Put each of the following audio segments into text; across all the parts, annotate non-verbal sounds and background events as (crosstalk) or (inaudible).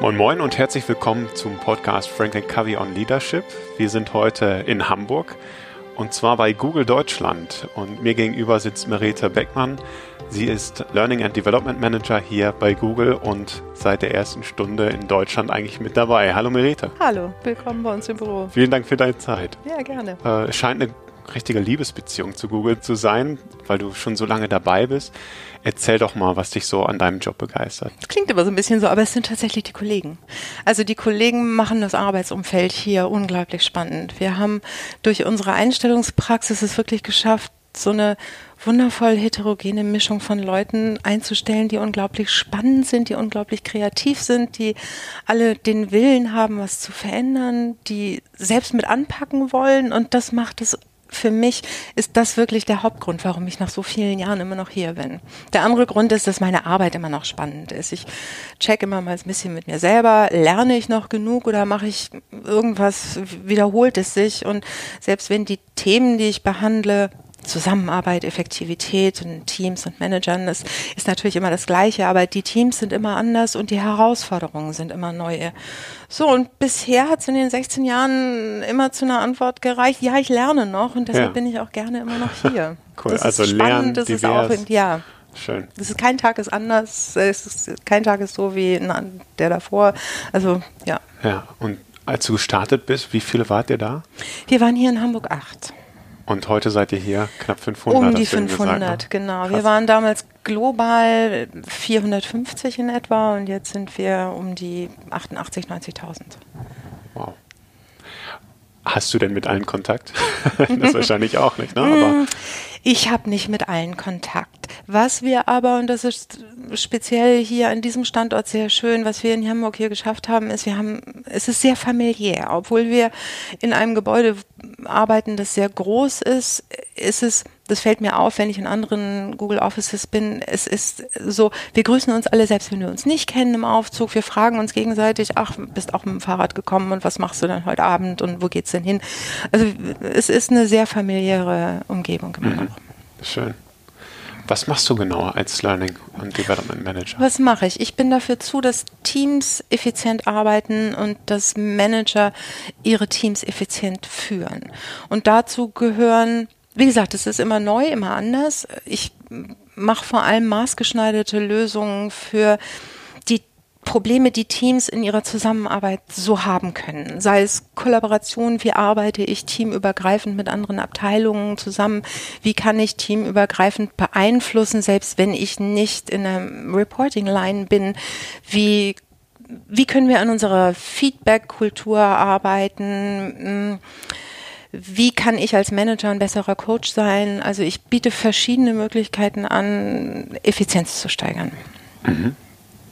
Moin Moin und herzlich willkommen zum Podcast Franklin Covey on Leadership. Wir sind heute in Hamburg und zwar bei Google Deutschland und mir gegenüber sitzt Merete Beckmann. Sie ist Learning and Development Manager hier bei Google und seit der ersten Stunde in Deutschland eigentlich mit dabei. Hallo Merete. Hallo, willkommen bei uns im Büro. Vielen Dank für deine Zeit. Ja, gerne. Äh, scheint eine richtige Liebesbeziehung zu Google zu sein, weil du schon so lange dabei bist. Erzähl doch mal, was dich so an deinem Job begeistert. Klingt immer so ein bisschen so, aber es sind tatsächlich die Kollegen. Also die Kollegen machen das Arbeitsumfeld hier unglaublich spannend. Wir haben durch unsere Einstellungspraxis es wirklich geschafft, so eine wundervoll heterogene Mischung von Leuten einzustellen, die unglaublich spannend sind, die unglaublich kreativ sind, die alle den Willen haben, was zu verändern, die selbst mit anpacken wollen und das macht es für mich ist das wirklich der Hauptgrund, warum ich nach so vielen Jahren immer noch hier bin. Der andere Grund ist, dass meine Arbeit immer noch spannend ist. Ich check immer mal ein bisschen mit mir selber, lerne ich noch genug oder mache ich irgendwas, wiederholt es sich und selbst wenn die Themen, die ich behandle, Zusammenarbeit, Effektivität in Teams und Managern, das ist natürlich immer das Gleiche, aber die Teams sind immer anders und die Herausforderungen sind immer neue. So, und bisher hat es in den 16 Jahren immer zu einer Antwort gereicht, ja, ich lerne noch und deshalb ja. bin ich auch gerne immer noch hier. (laughs) cool, das also ist spannend, lernen, das divers. ist auch, ja. Schön. Das ist kein Tag ist anders, es ist, kein Tag ist so wie der davor. Also, ja. Ja, und als du gestartet bist, wie viele wart ihr da? Wir waren hier in Hamburg acht. Und heute seid ihr hier knapp 500. Um die 500, gesagt, ne? genau. Krass. Wir waren damals global 450 in etwa und jetzt sind wir um die 88, 90.000. Wow. Hast du denn mit allen Kontakt? (laughs) das wahrscheinlich auch nicht, ne? Aber mm, ich habe nicht mit allen Kontakt. Was wir aber, und das ist speziell hier an diesem Standort sehr schön, was wir in Hamburg hier geschafft haben, ist, wir haben, es ist sehr familiär. Obwohl wir in einem Gebäude arbeiten, das sehr groß ist, ist es das fällt mir auf, wenn ich in anderen Google Offices bin. Es ist so, wir grüßen uns alle, selbst wenn wir uns nicht kennen im Aufzug. Wir fragen uns gegenseitig, ach, bist auch mit dem Fahrrad gekommen und was machst du denn heute Abend und wo geht's denn hin? Also es ist eine sehr familiäre Umgebung immer mhm. noch. Schön. Was machst du genauer als Learning und Development Manager? Was mache ich? Ich bin dafür zu, dass Teams effizient arbeiten und dass Manager ihre Teams effizient führen. Und dazu gehören wie gesagt, es ist immer neu, immer anders. Ich mache vor allem maßgeschneiderte Lösungen für die Probleme, die Teams in ihrer Zusammenarbeit so haben können. Sei es Kollaboration, wie arbeite ich teamübergreifend mit anderen Abteilungen zusammen, wie kann ich teamübergreifend beeinflussen, selbst wenn ich nicht in einer Reporting-Line bin, wie wie können wir an unserer Feedback-Kultur arbeiten? Hm, wie kann ich als Manager ein besserer Coach sein? Also ich biete verschiedene Möglichkeiten an, Effizienz zu steigern. Mhm.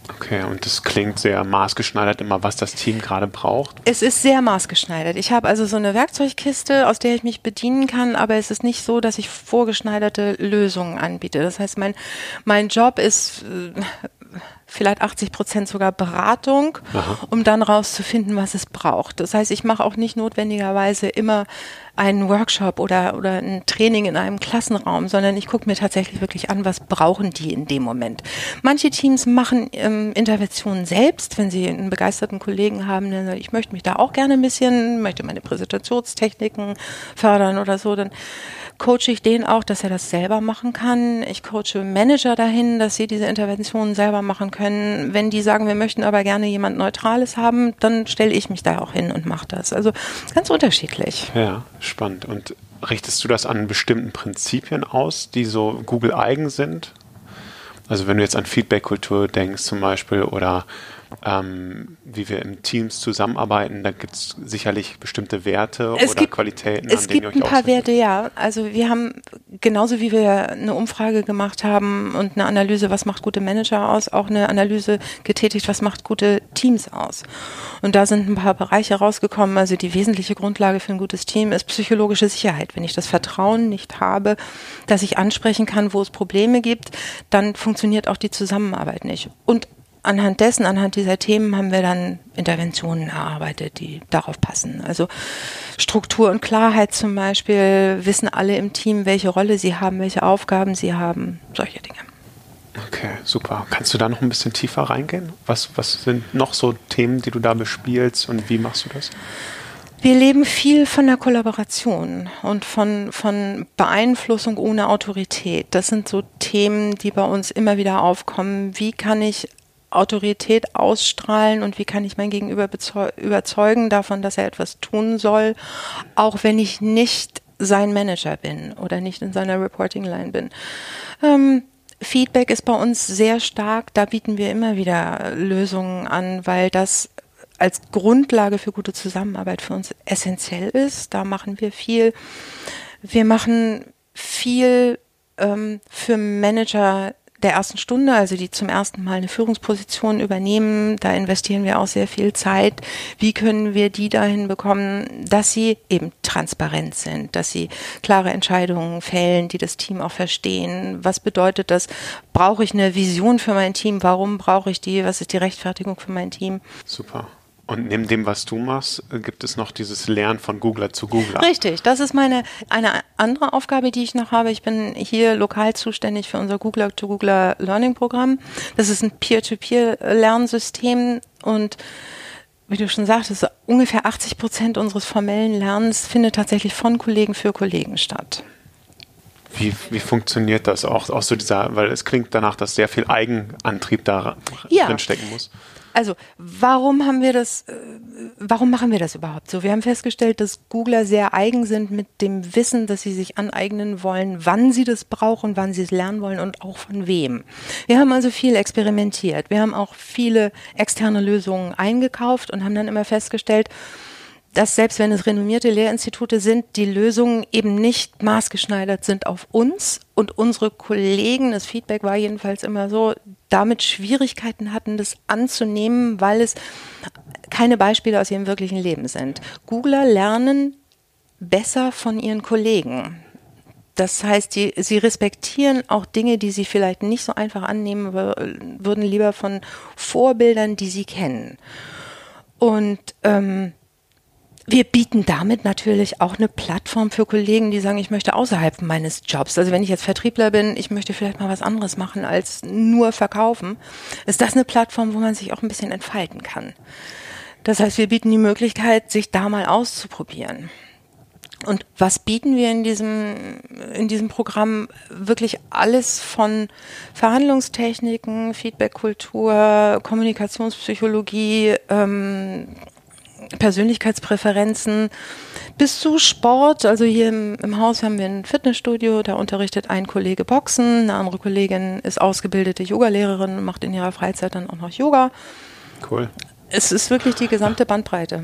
Okay, und das klingt sehr maßgeschneidert immer, was das Team gerade braucht. Es ist sehr maßgeschneidert. Ich habe also so eine Werkzeugkiste, aus der ich mich bedienen kann, aber es ist nicht so, dass ich vorgeschneiderte Lösungen anbiete. Das heißt, mein, mein Job ist äh, vielleicht 80 Prozent sogar Beratung, Aha. um dann rauszufinden, was es braucht. Das heißt, ich mache auch nicht notwendigerweise immer einen Workshop oder, oder ein Training in einem Klassenraum, sondern ich gucke mir tatsächlich wirklich an, was brauchen die in dem Moment. Manche Teams machen ähm, Interventionen selbst, wenn sie einen begeisterten Kollegen haben, der sagt, ich möchte mich da auch gerne ein bisschen, möchte meine Präsentationstechniken fördern oder so, dann coache ich den auch, dass er das selber machen kann. Ich coache Manager dahin, dass sie diese Interventionen selber machen können. Wenn die sagen, wir möchten aber gerne jemand Neutrales haben, dann stelle ich mich da auch hin und mache das. Also ganz unterschiedlich. Ja, spannend. Und richtest du das an bestimmten Prinzipien aus, die so Google eigen sind? Also wenn du jetzt an Feedback-Kultur denkst zum Beispiel oder ähm, wie wir im Teams zusammenarbeiten. Da gibt es sicherlich bestimmte Werte es oder gibt, Qualitäten, es gibt ein paar Werte, ja. Also wir haben, genauso wie wir eine Umfrage gemacht haben und eine Analyse, was macht gute Manager aus, auch eine Analyse getätigt, was macht gute Teams aus. Und da sind ein paar Bereiche rausgekommen. Also die wesentliche Grundlage für ein gutes Team ist psychologische Sicherheit. Wenn ich das Vertrauen nicht habe, dass ich ansprechen kann, wo es Probleme gibt, dann funktioniert auch die Zusammenarbeit nicht. Und anhand dessen, anhand dieser Themen haben wir dann Interventionen erarbeitet, die darauf passen. Also Struktur und Klarheit zum Beispiel, wissen alle im Team, welche Rolle sie haben, welche Aufgaben sie haben, solche Dinge. Okay, super. Kannst du da noch ein bisschen tiefer reingehen? Was, was sind noch so Themen, die du da bespielst und wie machst du das? Wir leben viel von der Kollaboration und von, von Beeinflussung ohne Autorität. Das sind so Themen, die bei uns immer wieder aufkommen. Wie kann ich Autorität ausstrahlen und wie kann ich mein Gegenüber überzeugen davon, dass er etwas tun soll, auch wenn ich nicht sein Manager bin oder nicht in seiner Reporting Line bin. Ähm, Feedback ist bei uns sehr stark. Da bieten wir immer wieder Lösungen an, weil das als Grundlage für gute Zusammenarbeit für uns essentiell ist. Da machen wir viel. Wir machen viel ähm, für Manager der ersten Stunde, also die zum ersten Mal eine Führungsposition übernehmen, da investieren wir auch sehr viel Zeit. Wie können wir die dahin bekommen, dass sie eben transparent sind, dass sie klare Entscheidungen fällen, die das Team auch verstehen? Was bedeutet das? Brauche ich eine Vision für mein Team? Warum brauche ich die? Was ist die Rechtfertigung für mein Team? Super. Und neben dem, was du machst, gibt es noch dieses Lernen von Googler zu Googler. Richtig, das ist meine eine andere Aufgabe, die ich noch habe. Ich bin hier lokal zuständig für unser Googler to Googler Learning Programm. Das ist ein Peer-to-Peer-Lernsystem und wie du schon sagtest, ungefähr 80 Prozent unseres formellen Lernens findet tatsächlich von Kollegen für Kollegen statt. Wie, wie funktioniert das auch, auch so dieser, weil es klingt danach, dass sehr viel Eigenantrieb da ja. drin stecken muss. Also, warum haben wir das, äh, warum machen wir das überhaupt so? Wir haben festgestellt, dass Googler sehr eigen sind mit dem Wissen, dass sie sich aneignen wollen, wann sie das brauchen, wann sie es lernen wollen und auch von wem. Wir haben also viel experimentiert. Wir haben auch viele externe Lösungen eingekauft und haben dann immer festgestellt, dass selbst wenn es renommierte Lehrinstitute sind, die Lösungen eben nicht maßgeschneidert sind auf uns und unsere Kollegen, das Feedback war jedenfalls immer so, damit Schwierigkeiten hatten, das anzunehmen, weil es keine Beispiele aus ihrem wirklichen Leben sind. Googler lernen besser von ihren Kollegen. Das heißt, die, sie respektieren auch Dinge, die sie vielleicht nicht so einfach annehmen würden, lieber von Vorbildern, die sie kennen. Und ähm, wir bieten damit natürlich auch eine Plattform für Kollegen, die sagen, ich möchte außerhalb meines Jobs. Also wenn ich jetzt Vertriebler bin, ich möchte vielleicht mal was anderes machen als nur verkaufen. Ist das eine Plattform, wo man sich auch ein bisschen entfalten kann? Das heißt, wir bieten die Möglichkeit, sich da mal auszuprobieren. Und was bieten wir in diesem, in diesem Programm? Wirklich alles von Verhandlungstechniken, Feedbackkultur, Kommunikationspsychologie, ähm, Persönlichkeitspräferenzen bis zu Sport. Also hier im, im, Haus haben wir ein Fitnessstudio, da unterrichtet ein Kollege Boxen, eine andere Kollegin ist ausgebildete Yogalehrerin und macht in ihrer Freizeit dann auch noch Yoga. Cool. Es ist wirklich die gesamte Bandbreite.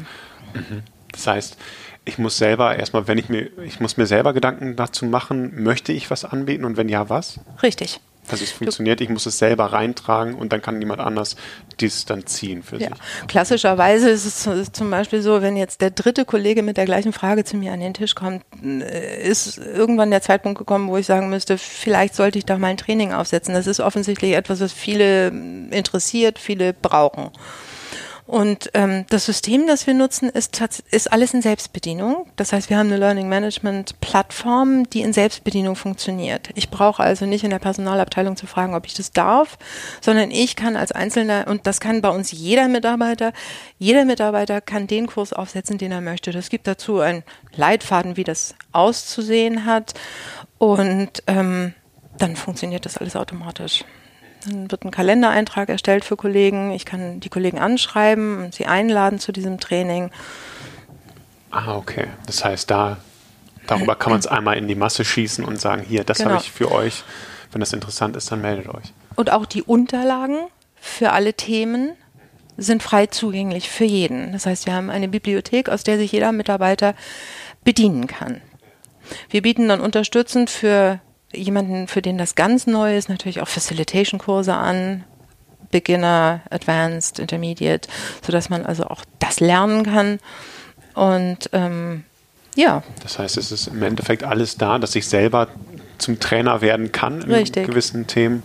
Mhm. Das heißt, ich muss selber erstmal, wenn ich mir, ich muss mir selber Gedanken dazu machen, möchte ich was anbieten und wenn ja, was? Richtig. Also es funktioniert, ich muss es selber reintragen und dann kann jemand anders dies dann ziehen für ja. sich. Klassischerweise ist es zum Beispiel so, wenn jetzt der dritte Kollege mit der gleichen Frage zu mir an den Tisch kommt, äh, ist irgendwann der Zeitpunkt gekommen, wo ich sagen müsste, vielleicht sollte ich da mal ein Training aufsetzen. Das ist offensichtlich etwas, was viele interessiert, viele brauchen. Und ähm, das System, das wir nutzen, ist, ist alles in Selbstbedienung. Das heißt, wir haben eine Learning Management Plattform, die in Selbstbedienung funktioniert. Ich brauche also nicht in der Personalabteilung zu fragen, ob ich das darf, sondern ich kann als Einzelner, und das kann bei uns jeder Mitarbeiter, jeder Mitarbeiter kann den Kurs aufsetzen, den er möchte. Das gibt dazu einen Leitfaden, wie das auszusehen hat. Und ähm, dann funktioniert das alles automatisch. Dann wird ein Kalendereintrag erstellt für Kollegen. Ich kann die Kollegen anschreiben und sie einladen zu diesem Training. Ah, okay. Das heißt, da darüber kann man es einmal in die Masse schießen und sagen, hier, das genau. habe ich für euch. Wenn das interessant ist, dann meldet euch. Und auch die Unterlagen für alle Themen sind frei zugänglich für jeden. Das heißt, wir haben eine Bibliothek, aus der sich jeder Mitarbeiter bedienen kann. Wir bieten dann unterstützend für jemanden, für den das ganz neu ist, natürlich auch Facilitation-Kurse an, Beginner, Advanced, Intermediate, sodass man also auch das lernen kann. Und ähm, ja. Das heißt, es ist im Endeffekt alles da, dass ich selber zum Trainer werden kann in Richtig. gewissen Themen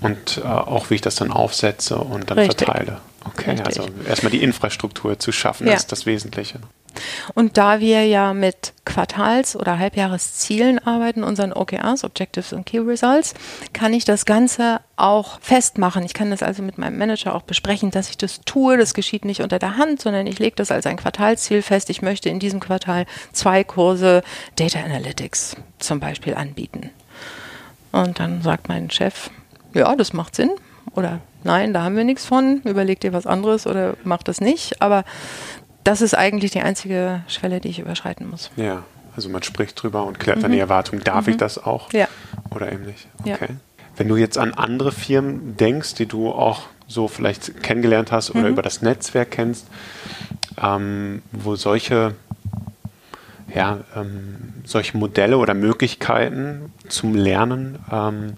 Und äh, auch wie ich das dann aufsetze und dann Richtig. verteile. Okay, Richtig. also erstmal die Infrastruktur zu schaffen, ja. ist das Wesentliche. Und da wir ja mit Quartals- oder Halbjahreszielen arbeiten, unseren OKRs, Objectives und Key Results, kann ich das Ganze auch festmachen. Ich kann das also mit meinem Manager auch besprechen, dass ich das tue. Das geschieht nicht unter der Hand, sondern ich lege das als ein Quartalsziel fest. Ich möchte in diesem Quartal zwei Kurse Data Analytics zum Beispiel anbieten. Und dann sagt mein Chef, ja, das macht Sinn. Oder nein, da haben wir nichts von, überleg dir was anderes oder mach das nicht. Aber das ist eigentlich die einzige Schwelle, die ich überschreiten muss. Ja, also man spricht drüber und klärt mhm. dann die Erwartung, darf mhm. ich das auch? Ja. Oder eben nicht? Okay. Ja. Wenn du jetzt an andere Firmen denkst, die du auch so vielleicht kennengelernt hast oder mhm. über das Netzwerk kennst, ähm, wo solche ja, ähm, solche Modelle oder Möglichkeiten zum Lernen ähm,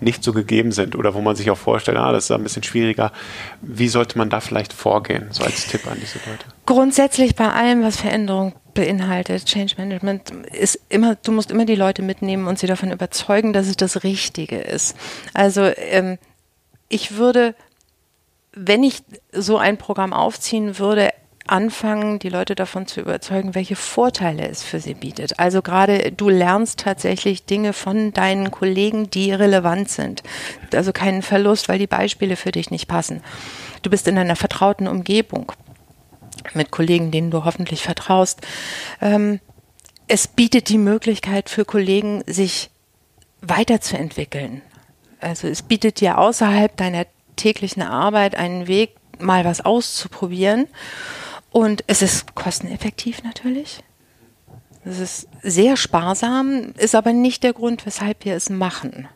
nicht so gegeben sind oder wo man sich auch vorstellt, ah, das ist ein bisschen schwieriger. Wie sollte man da vielleicht vorgehen, so als Tipp an diese Leute? Grundsätzlich bei allem, was Veränderung beinhaltet, Change Management, ist immer, du musst immer die Leute mitnehmen und sie davon überzeugen, dass es das Richtige ist. Also ähm, ich würde, wenn ich so ein Programm aufziehen würde, anfangen, die Leute davon zu überzeugen, welche Vorteile es für sie bietet. Also gerade du lernst tatsächlich Dinge von deinen Kollegen, die relevant sind. Also keinen Verlust, weil die Beispiele für dich nicht passen. Du bist in einer vertrauten Umgebung mit Kollegen, denen du hoffentlich vertraust. Ähm, es bietet die Möglichkeit für Kollegen, sich weiterzuentwickeln. Also es bietet dir außerhalb deiner täglichen Arbeit einen Weg, mal was auszuprobieren und es ist kosteneffektiv natürlich. Es ist sehr sparsam, ist aber nicht der Grund, weshalb wir es machen,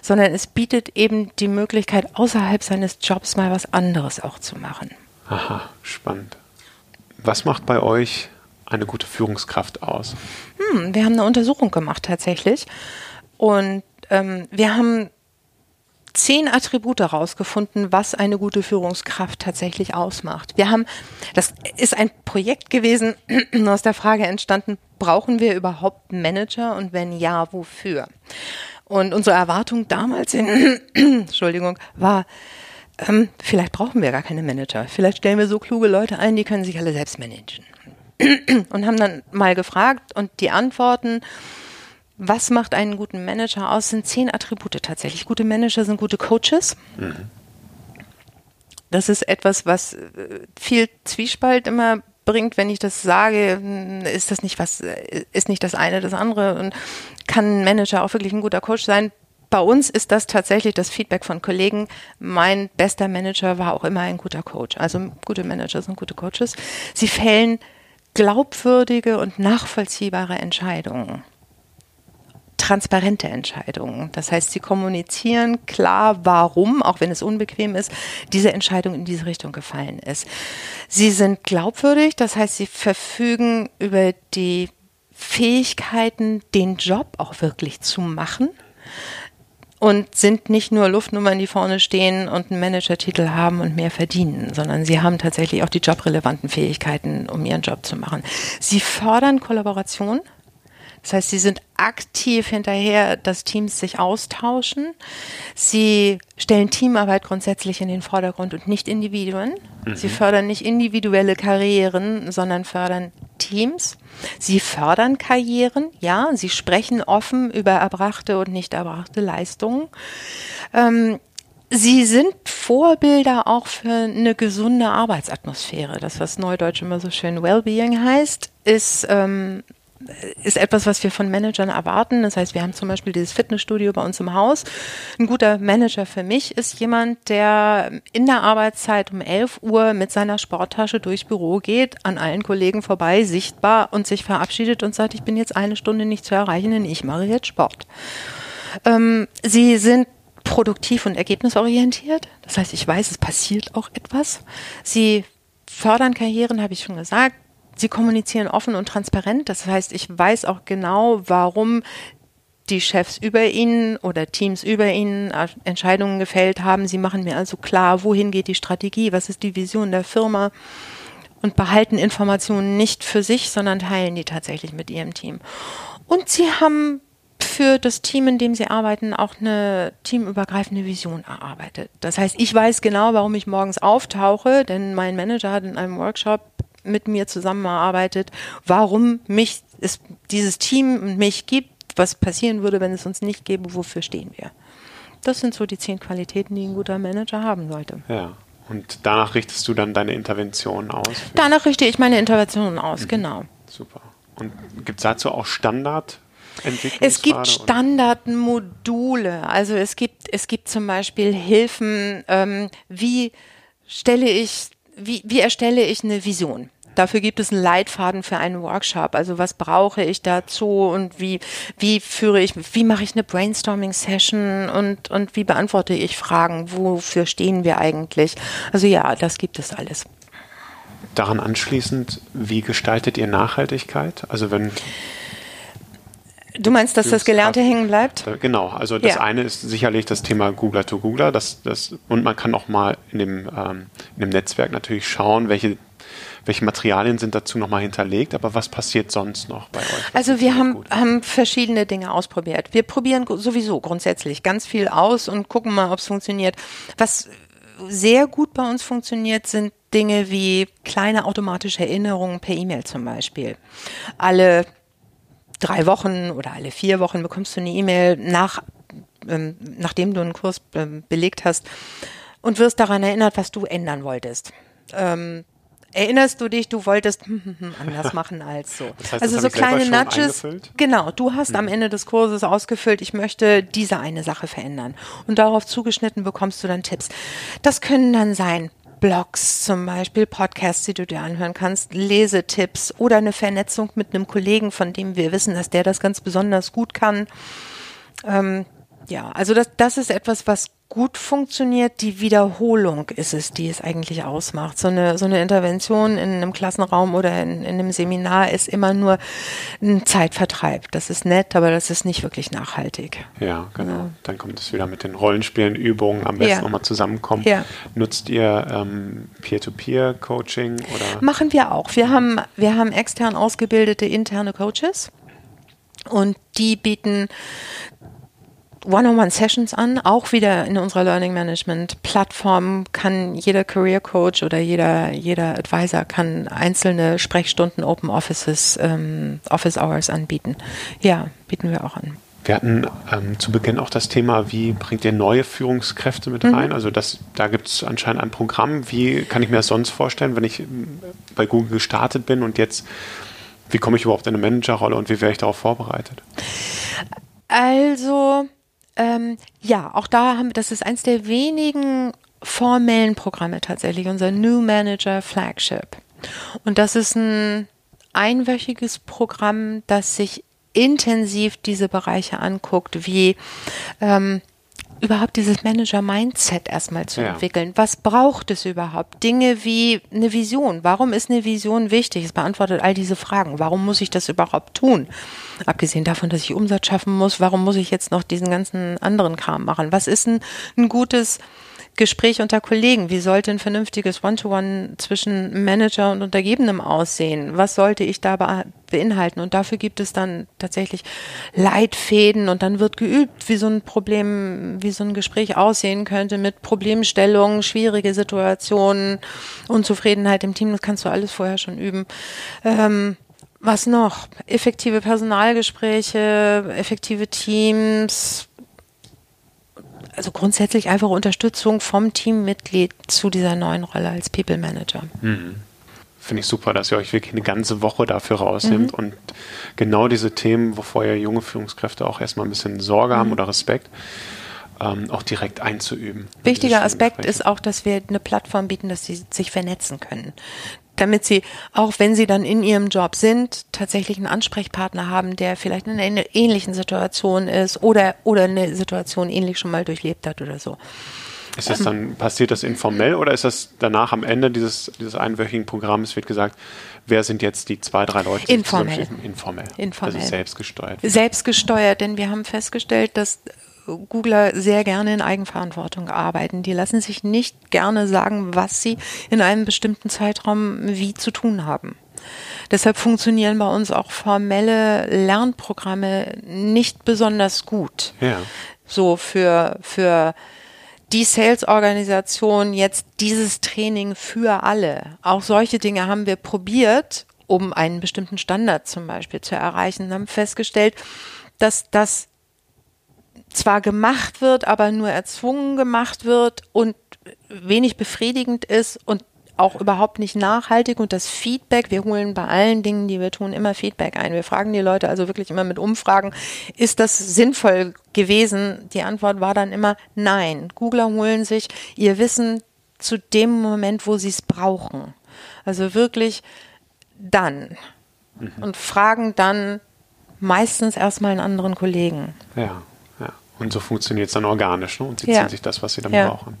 sondern es bietet eben die Möglichkeit, außerhalb seines Jobs mal was anderes auch zu machen. Aha, spannend. Was macht bei euch eine gute Führungskraft aus? Hm, wir haben eine Untersuchung gemacht tatsächlich und ähm, wir haben zehn Attribute herausgefunden, was eine gute Führungskraft tatsächlich ausmacht. Wir haben, das ist ein Projekt gewesen, (clears throat) aus der Frage entstanden, brauchen wir überhaupt Manager und wenn ja, wofür? Und unsere Erwartung damals in, (clears throat) Entschuldigung, war, ähm, vielleicht brauchen wir gar keine Manager. Vielleicht stellen wir so kluge Leute ein, die können sich alle selbst managen. (clears throat) und haben dann mal gefragt und die Antworten was macht einen guten Manager aus? Sind zehn Attribute tatsächlich. Gute Manager sind gute Coaches. Mhm. Das ist etwas, was äh, viel Zwiespalt immer bringt, wenn ich das sage, hm, ist das nicht was, äh, ist nicht das eine das andere und kann ein Manager auch wirklich ein guter Coach sein. Bei uns ist das tatsächlich das Feedback von Kollegen. Mein bester Manager war auch immer ein guter Coach. Also gute Manager sind gute Coaches. Sie fällen glaubwürdige und nachvollziehbare Entscheidungen transparente Entscheidungen. Das heißt, sie kommunizieren klar, warum, auch wenn es unbequem ist, diese Entscheidung in diese Richtung gefallen ist. Sie sind glaubwürdig, das heißt, sie verfügen über die Fähigkeiten, den Job auch wirklich zu machen und sind nicht nur Luftnummern, die vorne stehen und einen Managertitel haben und mehr verdienen, sondern sie haben tatsächlich auch die jobrelevanten Fähigkeiten, um ihren Job zu machen. Sie fördern Kollaboration, das heißt, sie sind aktiv hinterher, dass Teams sich austauschen. Sie stellen Teamarbeit grundsätzlich in den Vordergrund und nicht Individuen. Mhm. Sie fördern nicht individuelle Karrieren, sondern fördern Teams. Sie fördern Karrieren, ja. Sie sprechen offen über erbrachte und nicht erbrachte Leistungen. Ähm, Sie sind Vorbilder auch für eine gesunde Arbeitsatmosphäre. Das, was Neudeutsch immer so schön Wellbeing heißt, ist ähm, ist etwas, was wir von Managern erwarten. Das heißt, wir haben zum Beispiel dieses Fitnessstudio bei uns im Haus. Ein guter Manager für mich ist jemand, der in der Arbeitszeit um 11 Uhr mit seiner Sporttasche durchs Büro geht, an allen Kollegen vorbei, sichtbar und sich verabschiedet und sagt, ich bin jetzt eine Stunde nicht zu erreichen, denn ich mache jetzt Sport. Ähm, sie sind produktiv und ergebnisorientiert. Das heißt, ich weiß, es passiert auch etwas. Sie fördern Karrieren, habe ich schon gesagt Sie kommunizieren offen und transparent. Das heißt, ich weiß auch genau, warum die Chefs über ihnen oder Teams über ihnen Entscheidungen gefällt haben. Sie machen mir also klar, wohin geht die Strategie, was ist die Vision der Firma und behalten Informationen nicht für sich, sondern teilen die tatsächlich mit ihrem Team. Und sie haben für das Team, in dem sie arbeiten, auch eine teamübergreifende Vision erarbeitet. Das heißt, ich weiß genau, warum ich morgens auftauche, denn mein Manager hat in einem Workshop mit mir zusammengearbeitet, warum mich es dieses Team und mich gibt, was passieren würde, wenn es uns nicht gäbe, wofür stehen wir. Das sind so die zehn Qualitäten, die ein guter Manager haben sollte. Ja. Und danach richtest du dann deine Interventionen aus? Danach richte ich meine Interventionen aus, mhm. genau. Super. Und gibt es dazu auch Standard? Es gibt Standardmodule. Also es gibt, es gibt zum Beispiel Hilfen, ähm, wie stelle ich, wie, wie erstelle ich eine Vision? Dafür gibt es einen Leitfaden für einen Workshop. Also was brauche ich dazu und wie, wie führe ich, wie mache ich eine Brainstorming-Session und, und wie beantworte ich Fragen? Wofür stehen wir eigentlich? Also ja, das gibt es alles. Daran anschließend, wie gestaltet ihr Nachhaltigkeit? Also wenn Du meinst, dass das Gelernte hängen bleibt? Äh, genau, also das ja. eine ist sicherlich das Thema Googler to Googler. Das, das, und man kann auch mal in dem, ähm, in dem Netzwerk natürlich schauen, welche welche Materialien sind dazu nochmal hinterlegt, aber was passiert sonst noch bei euch? Was also wir haben, haben verschiedene Dinge ausprobiert. Wir probieren sowieso grundsätzlich ganz viel aus und gucken mal, ob es funktioniert. Was sehr gut bei uns funktioniert, sind Dinge wie kleine automatische Erinnerungen per E-Mail zum Beispiel. Alle drei Wochen oder alle vier Wochen bekommst du eine E-Mail nach, ähm, nachdem du einen Kurs ähm, belegt hast und wirst daran erinnert, was du ändern wolltest. Ähm, erinnerst du dich, du wolltest hm, hm, hm, anders machen als so. Das heißt, also so kleine Nudges. Genau, du hast hm. am Ende des Kurses ausgefüllt, ich möchte diese eine Sache verändern. Und darauf zugeschnitten bekommst du dann Tipps. Das können dann sein Blogs zum Beispiel, Podcasts, die du dir anhören kannst, Lesetipps oder eine Vernetzung mit einem Kollegen, von dem wir wissen, dass der das ganz besonders gut kann. Ähm, ja, also das, das ist etwas, was gut funktioniert. Die Wiederholung ist es, die es eigentlich ausmacht. So eine, so eine Intervention in einem Klassenraum oder in, in einem Seminar ist immer nur ein Zeitvertreib. Das ist nett, aber das ist nicht wirklich nachhaltig. Ja, genau. Ja. Dann kommt es wieder mit den Rollenspielen, Übungen, am besten ja. nochmal zusammenkommen. Ja. Nutzt ihr ähm, Peer-to-Peer-Coaching oder? Machen wir auch. Wir haben, wir haben extern ausgebildete interne Coaches. Und die bieten One-on-One-Sessions an, auch wieder in unserer Learning Management Plattform kann jeder Career Coach oder jeder, jeder Advisor kann einzelne Sprechstunden Open Offices, ähm, Office Hours anbieten. Ja, bieten wir auch an. Wir hatten ähm, zu Beginn auch das Thema, wie bringt ihr neue Führungskräfte mit mhm. rein? Also das, da gibt es anscheinend ein Programm. Wie kann ich mir das sonst vorstellen, wenn ich ähm, bei Google gestartet bin und jetzt, wie komme ich überhaupt in eine Managerrolle und wie wäre ich darauf vorbereitet? Also ähm, ja, auch da haben wir, das ist eins der wenigen formellen Programme tatsächlich, unser New Manager Flagship. Und das ist ein einwöchiges Programm, das sich intensiv diese Bereiche anguckt, wie ähm, überhaupt dieses Manager-Mindset erstmal zu ja. entwickeln. Was braucht es überhaupt? Dinge wie eine Vision. Warum ist eine Vision wichtig? Es beantwortet all diese Fragen. Warum muss ich das überhaupt tun? Abgesehen davon, dass ich Umsatz schaffen muss, warum muss ich jetzt noch diesen ganzen anderen Kram machen? Was ist ein, ein gutes Gespräch unter Kollegen. Wie sollte ein vernünftiges One-to-One zwischen Manager und Untergebenem aussehen? Was sollte ich da beinhalten? Und dafür gibt es dann tatsächlich Leitfäden und dann wird geübt, wie so ein Problem, wie so ein Gespräch aussehen könnte mit Problemstellungen, schwierige Situationen, Unzufriedenheit im Team. Das kannst du alles vorher schon üben. Ähm, was noch? Effektive Personalgespräche, effektive Teams, also grundsätzlich einfach Unterstützung vom Teammitglied zu dieser neuen Rolle als People Manager. Mhm. Finde ich super, dass ihr euch wirklich eine ganze Woche dafür rausnimmt mhm. und genau diese Themen, wovor ja junge Führungskräfte auch erstmal ein bisschen Sorge mhm. haben oder Respekt, ähm, auch direkt einzuüben. Wichtiger Aspekt ist auch, dass wir eine Plattform bieten, dass sie sich vernetzen können damit sie, auch wenn sie dann in ihrem Job sind, tatsächlich einen Ansprechpartner haben, der vielleicht in einer ähnlichen Situation ist oder, oder eine Situation ähnlich schon mal durchlebt hat oder so. Ist das dann, passiert das informell oder ist das danach am Ende dieses, dieses einwöchigen Programms wird gesagt, wer sind jetzt die zwei, drei Leute? Informell. Informell. Informell. Also selbstgesteuert. Selbstgesteuert, denn wir haben festgestellt, dass Googler sehr gerne in Eigenverantwortung arbeiten. Die lassen sich nicht gerne sagen, was sie in einem bestimmten Zeitraum wie zu tun haben. Deshalb funktionieren bei uns auch formelle Lernprogramme nicht besonders gut. Ja. So für, für die Sales-Organisation jetzt dieses Training für alle. Auch solche Dinge haben wir probiert, um einen bestimmten Standard zum Beispiel zu erreichen und haben festgestellt, dass das zwar gemacht wird, aber nur erzwungen gemacht wird und wenig befriedigend ist und auch überhaupt nicht nachhaltig und das Feedback, wir holen bei allen Dingen, die wir tun, immer Feedback ein. Wir fragen die Leute also wirklich immer mit Umfragen, ist das sinnvoll gewesen? Die Antwort war dann immer nein. Googler holen sich ihr Wissen zu dem Moment, wo sie es brauchen. Also wirklich dann. Mhm. Und fragen dann meistens erstmal einen anderen Kollegen. Ja. Und so funktioniert es dann organisch, ne? Und sie ja. ziehen sich das, was sie dann ja. brauchen.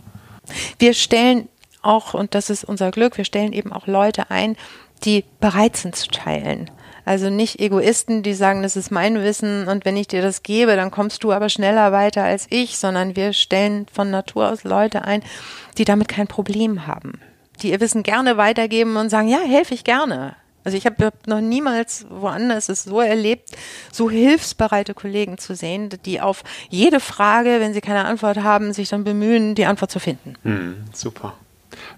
Wir stellen auch, und das ist unser Glück, wir stellen eben auch Leute ein, die bereit sind zu teilen. Also nicht Egoisten, die sagen, das ist mein Wissen und wenn ich dir das gebe, dann kommst du aber schneller weiter als ich, sondern wir stellen von Natur aus Leute ein, die damit kein Problem haben, die ihr Wissen gerne weitergeben und sagen, ja, helfe ich gerne. Also ich habe noch niemals woanders es so erlebt, so hilfsbereite Kollegen zu sehen, die auf jede Frage, wenn sie keine Antwort haben, sich dann bemühen, die Antwort zu finden. Mm, super.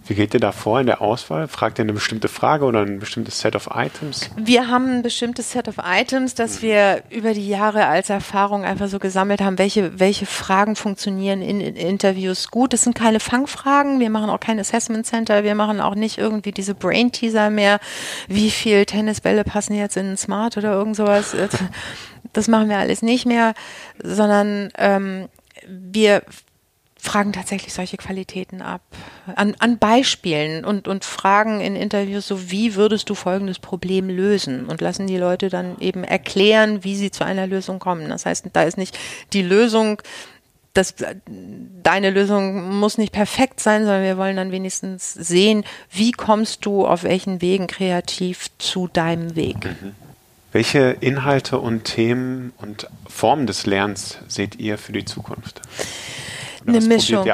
Wie geht ihr da vor in der Auswahl? Fragt ihr eine bestimmte Frage oder ein bestimmtes Set of Items? Wir haben ein bestimmtes Set of Items, das mhm. wir über die Jahre als Erfahrung einfach so gesammelt haben, welche, welche Fragen funktionieren in, in Interviews gut. Das sind keine Fangfragen, wir machen auch kein Assessment Center, wir machen auch nicht irgendwie diese Brain Teaser mehr, wie viel Tennisbälle passen jetzt in ein Smart oder irgend sowas. (laughs) Das machen wir alles nicht mehr, sondern ähm, wir fragen tatsächlich solche Qualitäten ab. An, an Beispielen und, und fragen in Interviews so, wie würdest du folgendes Problem lösen? Und lassen die Leute dann eben erklären, wie sie zu einer Lösung kommen. Das heißt, da ist nicht die Lösung, das, deine Lösung muss nicht perfekt sein, sondern wir wollen dann wenigstens sehen, wie kommst du auf welchen Wegen kreativ zu deinem Weg. Mhm. Welche Inhalte und Themen und Formen des Lernens seht ihr für die Zukunft? Eine Mischung.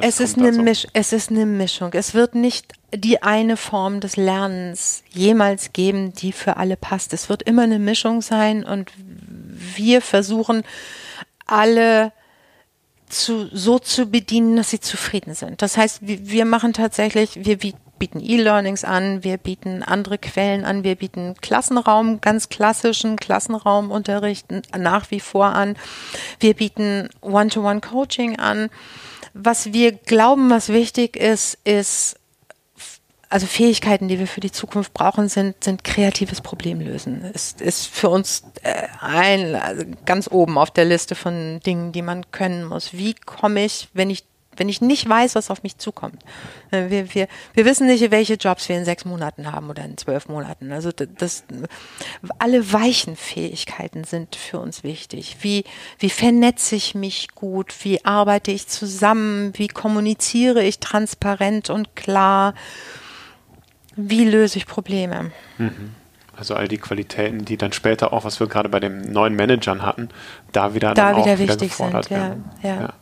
es ist eine, so? Misch es ist eine Mischung. Es wird nicht die eine Form des Lernens jemals geben, die für alle passt. Es wird immer eine Mischung sein und wir versuchen alle zu, so zu bedienen, dass sie zufrieden sind. Das heißt, wir, wir machen tatsächlich, wir bieten E-Learnings an, wir bieten andere Quellen an, wir bieten Klassenraum, ganz klassischen Klassenraumunterricht nach wie vor an. Wir bieten One-to-One-Coaching an. Was wir glauben, was wichtig ist, ist, also Fähigkeiten, die wir für die Zukunft brauchen, sind, sind kreatives Problemlösen. Ist, ist für uns äh, ein, also ganz oben auf der Liste von Dingen, die man können muss. Wie komme ich, wenn ich wenn ich nicht weiß, was auf mich zukommt. Äh, wir, wir, wir wissen nicht, welche Jobs wir in sechs Monaten haben oder in zwölf Monaten. Also das, alle weichen Fähigkeiten sind für uns wichtig. Wie, wie vernetze ich mich gut? Wie arbeite ich zusammen? Wie kommuniziere ich transparent und klar? Wie löse ich Probleme? Mhm. Also all die Qualitäten, die dann später auch, was wir gerade bei den neuen Managern hatten, da wieder, da wieder wichtig wieder sind. Ja, ja. ja.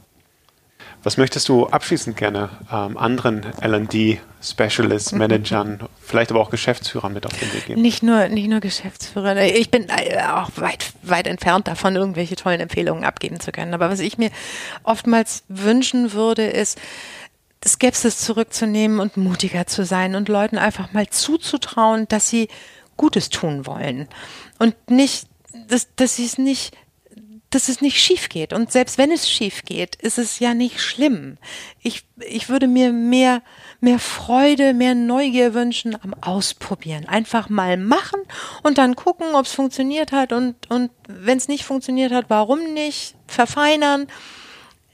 Was möchtest du abschließend gerne ähm, anderen LD-Specialists, Managern, (laughs) vielleicht aber auch Geschäftsführern mit auf den Weg geben? Nicht nur, nicht nur Geschäftsführer. Ich bin äh, auch weit, weit entfernt davon, irgendwelche tollen Empfehlungen abgeben zu können. Aber was ich mir oftmals wünschen würde, ist, Skepsis zurückzunehmen und mutiger zu sein und Leuten einfach mal zuzutrauen, dass sie Gutes tun wollen. Und nicht, dass, dass sie es nicht dass es nicht schief geht. Und selbst wenn es schief geht, ist es ja nicht schlimm. Ich, ich würde mir mehr, mehr Freude, mehr Neugier wünschen am Ausprobieren. Einfach mal machen und dann gucken, ob es funktioniert hat und, und wenn es nicht funktioniert hat, warum nicht? Verfeinern.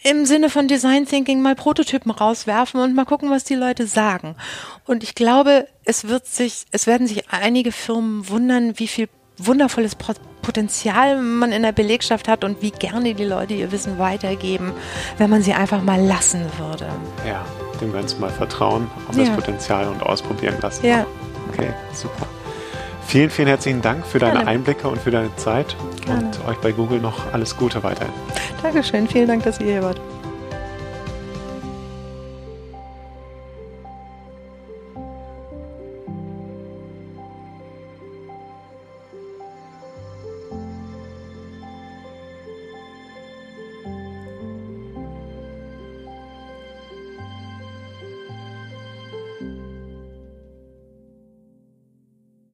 Im Sinne von Design Thinking mal Prototypen rauswerfen und mal gucken, was die Leute sagen. Und ich glaube, es wird sich, es werden sich einige Firmen wundern, wie viel wundervolles Potenzial man in der Belegschaft hat und wie gerne die Leute ihr Wissen weitergeben, wenn man sie einfach mal lassen würde. Ja, dem Ganzen mal vertrauen, auf ja. das Potenzial und ausprobieren lassen. Ja. Okay, super. Vielen, vielen herzlichen Dank für deine Gerne. Einblicke und für deine Zeit Gerne. und euch bei Google noch alles Gute weiterhin. Dankeschön, vielen Dank, dass ihr hier wart.